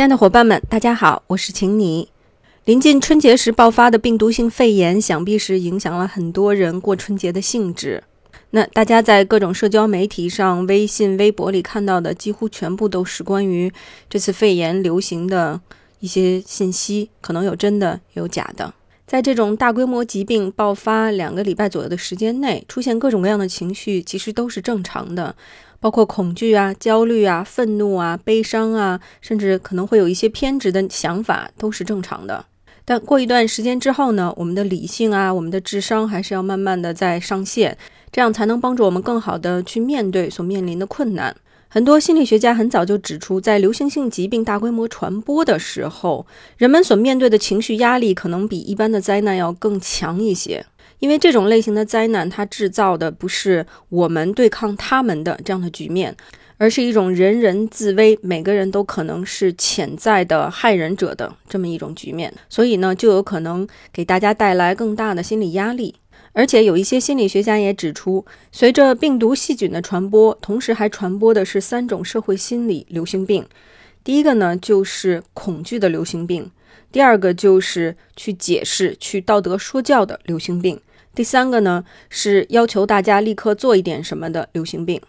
亲爱的伙伴们，大家好，我是晴妮。临近春节时爆发的病毒性肺炎，想必是影响了很多人过春节的兴致。那大家在各种社交媒体上、微信、微博里看到的，几乎全部都是关于这次肺炎流行的一些信息，可能有真的，有假的。在这种大规模疾病爆发两个礼拜左右的时间内，出现各种各样的情绪，其实都是正常的。包括恐惧啊、焦虑啊、愤怒啊、悲伤啊，甚至可能会有一些偏执的想法，都是正常的。但过一段时间之后呢，我们的理性啊、我们的智商还是要慢慢的在上线，这样才能帮助我们更好的去面对所面临的困难。很多心理学家很早就指出，在流行性疾病大规模传播的时候，人们所面对的情绪压力可能比一般的灾难要更强一些。因为这种类型的灾难，它制造的不是我们对抗他们的这样的局面，而是一种人人自危，每个人都可能是潜在的害人者的这么一种局面。所以呢，就有可能给大家带来更大的心理压力。而且有一些心理学家也指出，随着病毒细菌的传播，同时还传播的是三种社会心理流行病。第一个呢，就是恐惧的流行病；第二个就是去解释、去道德说教的流行病。第三个呢，是要求大家立刻做一点什么的流行病。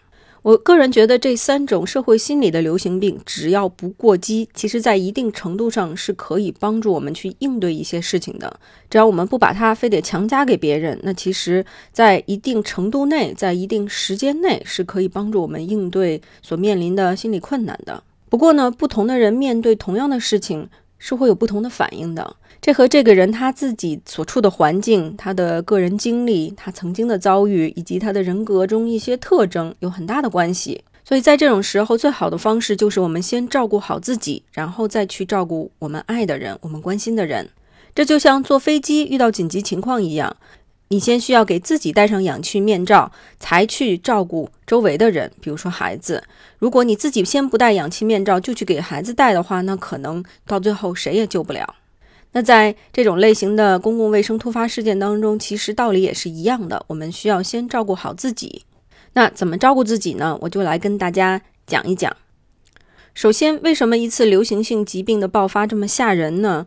我个人觉得，这三种社会心理的流行病，只要不过激，其实在一定程度上是可以帮助我们去应对一些事情的。只要我们不把它非得强加给别人，那其实，在一定程度内，在一定时间内，是可以帮助我们应对所面临的心理困难的。不过呢，不同的人面对同样的事情，是会有不同的反应的。这和这个人他自己所处的环境、他的个人经历、他曾经的遭遇以及他的人格中一些特征有很大的关系。所以在这种时候，最好的方式就是我们先照顾好自己，然后再去照顾我们爱的人、我们关心的人。这就像坐飞机遇到紧急情况一样，你先需要给自己戴上氧气面罩，才去照顾周围的人，比如说孩子。如果你自己先不戴氧气面罩，就去给孩子戴的话，那可能到最后谁也救不了。那在这种类型的公共卫生突发事件当中，其实道理也是一样的。我们需要先照顾好自己。那怎么照顾自己呢？我就来跟大家讲一讲。首先，为什么一次流行性疾病的爆发这么吓人呢？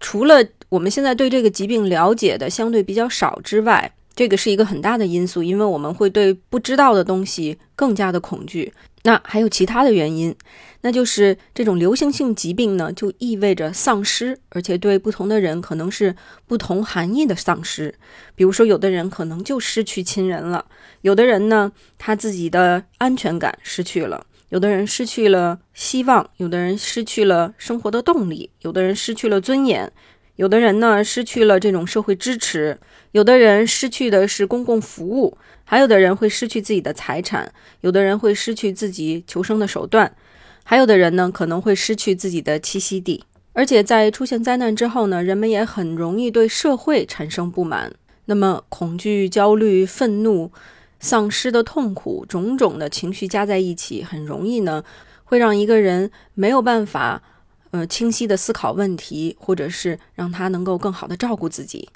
除了我们现在对这个疾病了解的相对比较少之外，这个是一个很大的因素，因为我们会对不知道的东西更加的恐惧。那还有其他的原因，那就是这种流行性疾病呢，就意味着丧失，而且对不同的人可能是不同含义的丧失。比如说，有的人可能就失去亲人了，有的人呢，他自己的安全感失去了，有的人失去了希望，有的人失去了生活的动力，有的人失去了尊严，有的人呢，失去了这种社会支持，有的人失去的是公共服务。还有的人会失去自己的财产，有的人会失去自己求生的手段，还有的人呢可能会失去自己的栖息地。而且在出现灾难之后呢，人们也很容易对社会产生不满。那么恐惧、焦虑、愤怒、丧失的痛苦，种种的情绪加在一起，很容易呢会让一个人没有办法，呃，清晰的思考问题，或者是让他能够更好的照顾自己。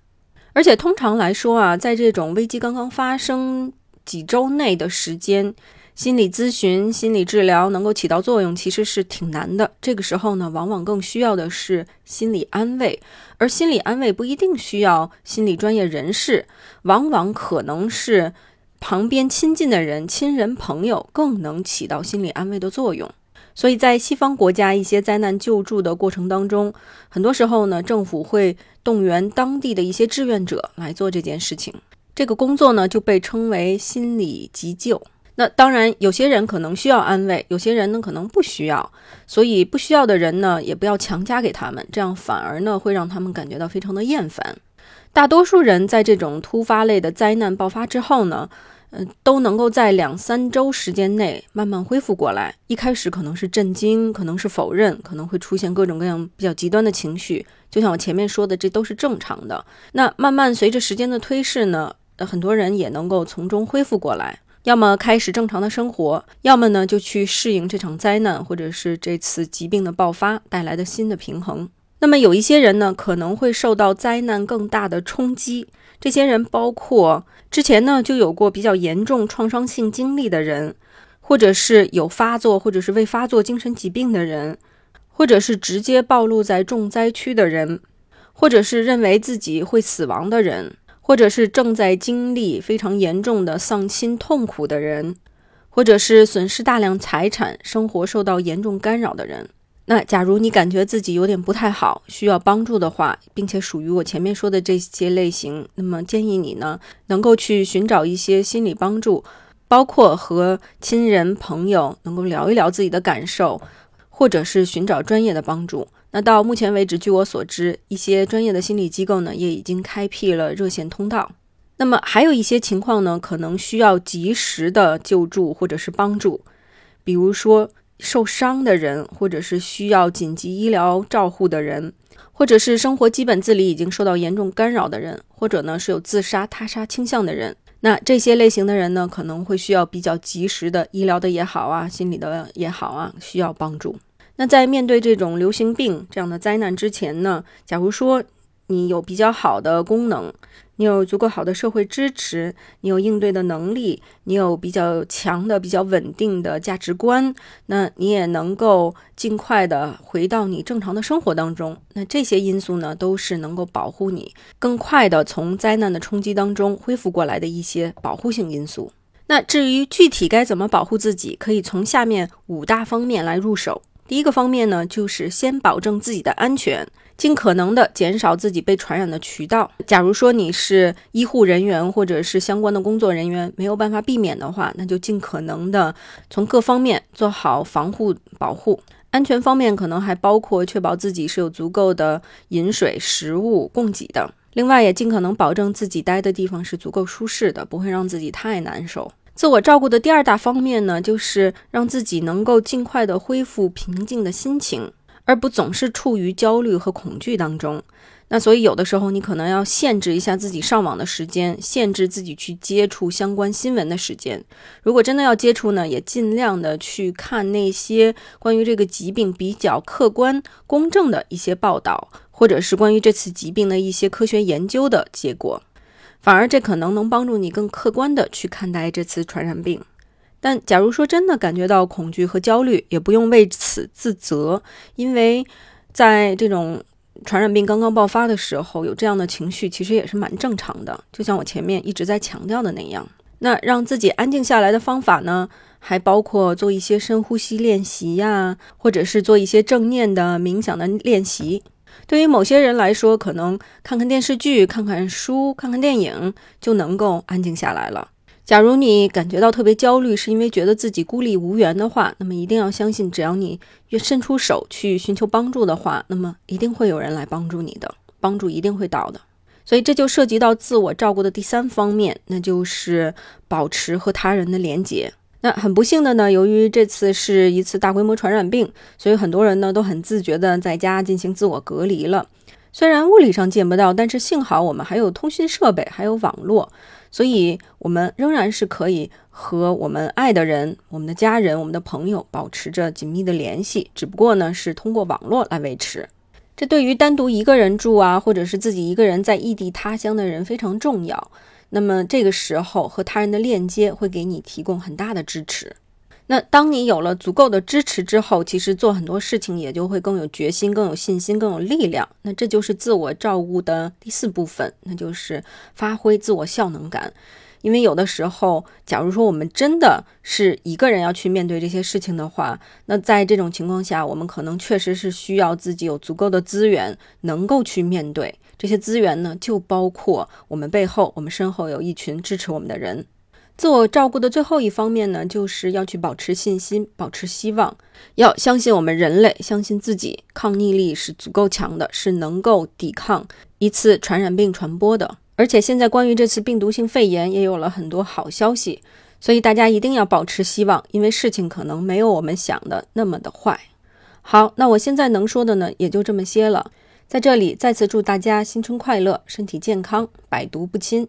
而且通常来说啊，在这种危机刚刚发生几周内的时间，心理咨询、心理治疗能够起到作用，其实是挺难的。这个时候呢，往往更需要的是心理安慰，而心理安慰不一定需要心理专业人士，往往可能是旁边亲近的人、亲人朋友更能起到心理安慰的作用。所以在西方国家一些灾难救助的过程当中，很多时候呢，政府会动员当地的一些志愿者来做这件事情。这个工作呢，就被称为心理急救。那当然，有些人可能需要安慰，有些人呢可能不需要。所以不需要的人呢，也不要强加给他们，这样反而呢会让他们感觉到非常的厌烦。大多数人在这种突发类的灾难爆发之后呢。嗯，都能够在两三周时间内慢慢恢复过来。一开始可能是震惊，可能是否认，可能会出现各种各样比较极端的情绪。就像我前面说的，这都是正常的。那慢慢随着时间的推逝呢，很多人也能够从中恢复过来，要么开始正常的生活，要么呢就去适应这场灾难或者是这次疾病的爆发带来的新的平衡。那么有一些人呢，可能会受到灾难更大的冲击。这些人包括之前呢就有过比较严重创伤性经历的人，或者是有发作或者是未发作精神疾病的人，或者是直接暴露在重灾区的人，或者是认为自己会死亡的人，或者是正在经历非常严重的丧亲痛苦的人，或者是损失大量财产、生活受到严重干扰的人。那假如你感觉自己有点不太好，需要帮助的话，并且属于我前面说的这些类型，那么建议你呢，能够去寻找一些心理帮助，包括和亲人朋友能够聊一聊自己的感受，或者是寻找专业的帮助。那到目前为止，据我所知，一些专业的心理机构呢，也已经开辟了热线通道。那么还有一些情况呢，可能需要及时的救助或者是帮助，比如说。受伤的人，或者是需要紧急医疗照护的人，或者是生活基本自理已经受到严重干扰的人，或者呢是有自杀、他杀倾向的人，那这些类型的人呢，可能会需要比较及时的医疗的也好啊，心理的也好啊，需要帮助。那在面对这种流行病这样的灾难之前呢，假如说你有比较好的功能。你有足够好的社会支持，你有应对的能力，你有比较强的、比较稳定的价值观，那你也能够尽快的回到你正常的生活当中。那这些因素呢，都是能够保护你更快的从灾难的冲击当中恢复过来的一些保护性因素。那至于具体该怎么保护自己，可以从下面五大方面来入手。第一个方面呢，就是先保证自己的安全。尽可能的减少自己被传染的渠道。假如说你是医护人员或者是相关的工作人员，没有办法避免的话，那就尽可能的从各方面做好防护保护。安全方面可能还包括确保自己是有足够的饮水、食物供给的。另外，也尽可能保证自己待的地方是足够舒适的，不会让自己太难受。自我照顾的第二大方面呢，就是让自己能够尽快的恢复平静的心情。而不总是处于焦虑和恐惧当中，那所以有的时候你可能要限制一下自己上网的时间，限制自己去接触相关新闻的时间。如果真的要接触呢，也尽量的去看那些关于这个疾病比较客观公正的一些报道，或者是关于这次疾病的一些科学研究的结果。反而这可能能帮助你更客观的去看待这次传染病。但假如说真的感觉到恐惧和焦虑，也不用为此自责，因为在这种传染病刚刚爆发的时候，有这样的情绪其实也是蛮正常的。就像我前面一直在强调的那样，那让自己安静下来的方法呢，还包括做一些深呼吸练习呀，或者是做一些正念的冥想的练习。对于某些人来说，可能看看电视剧、看看书、看看电影就能够安静下来了。假如你感觉到特别焦虑，是因为觉得自己孤立无援的话，那么一定要相信，只要你越伸出手去寻求帮助的话，那么一定会有人来帮助你的，帮助一定会到的。所以这就涉及到自我照顾的第三方面，那就是保持和他人的连结。那很不幸的呢，由于这次是一次大规模传染病，所以很多人呢都很自觉的在家进行自我隔离了。虽然物理上见不到，但是幸好我们还有通讯设备，还有网络。所以，我们仍然是可以和我们爱的人、我们的家人、我们的朋友保持着紧密的联系，只不过呢，是通过网络来维持。这对于单独一个人住啊，或者是自己一个人在异地他乡的人非常重要。那么，这个时候和他人的链接会给你提供很大的支持。那当你有了足够的支持之后，其实做很多事情也就会更有决心、更有信心、更有力量。那这就是自我照顾的第四部分，那就是发挥自我效能感。因为有的时候，假如说我们真的是一个人要去面对这些事情的话，那在这种情况下，我们可能确实是需要自己有足够的资源，能够去面对这些资源呢，就包括我们背后、我们身后有一群支持我们的人。自我照顾的最后一方面呢，就是要去保持信心，保持希望，要相信我们人类，相信自己，抗逆力是足够强的，是能够抵抗一次传染病传播的。而且现在关于这次病毒性肺炎也有了很多好消息，所以大家一定要保持希望，因为事情可能没有我们想的那么的坏。好，那我现在能说的呢，也就这么些了。在这里再次祝大家新春快乐，身体健康，百毒不侵。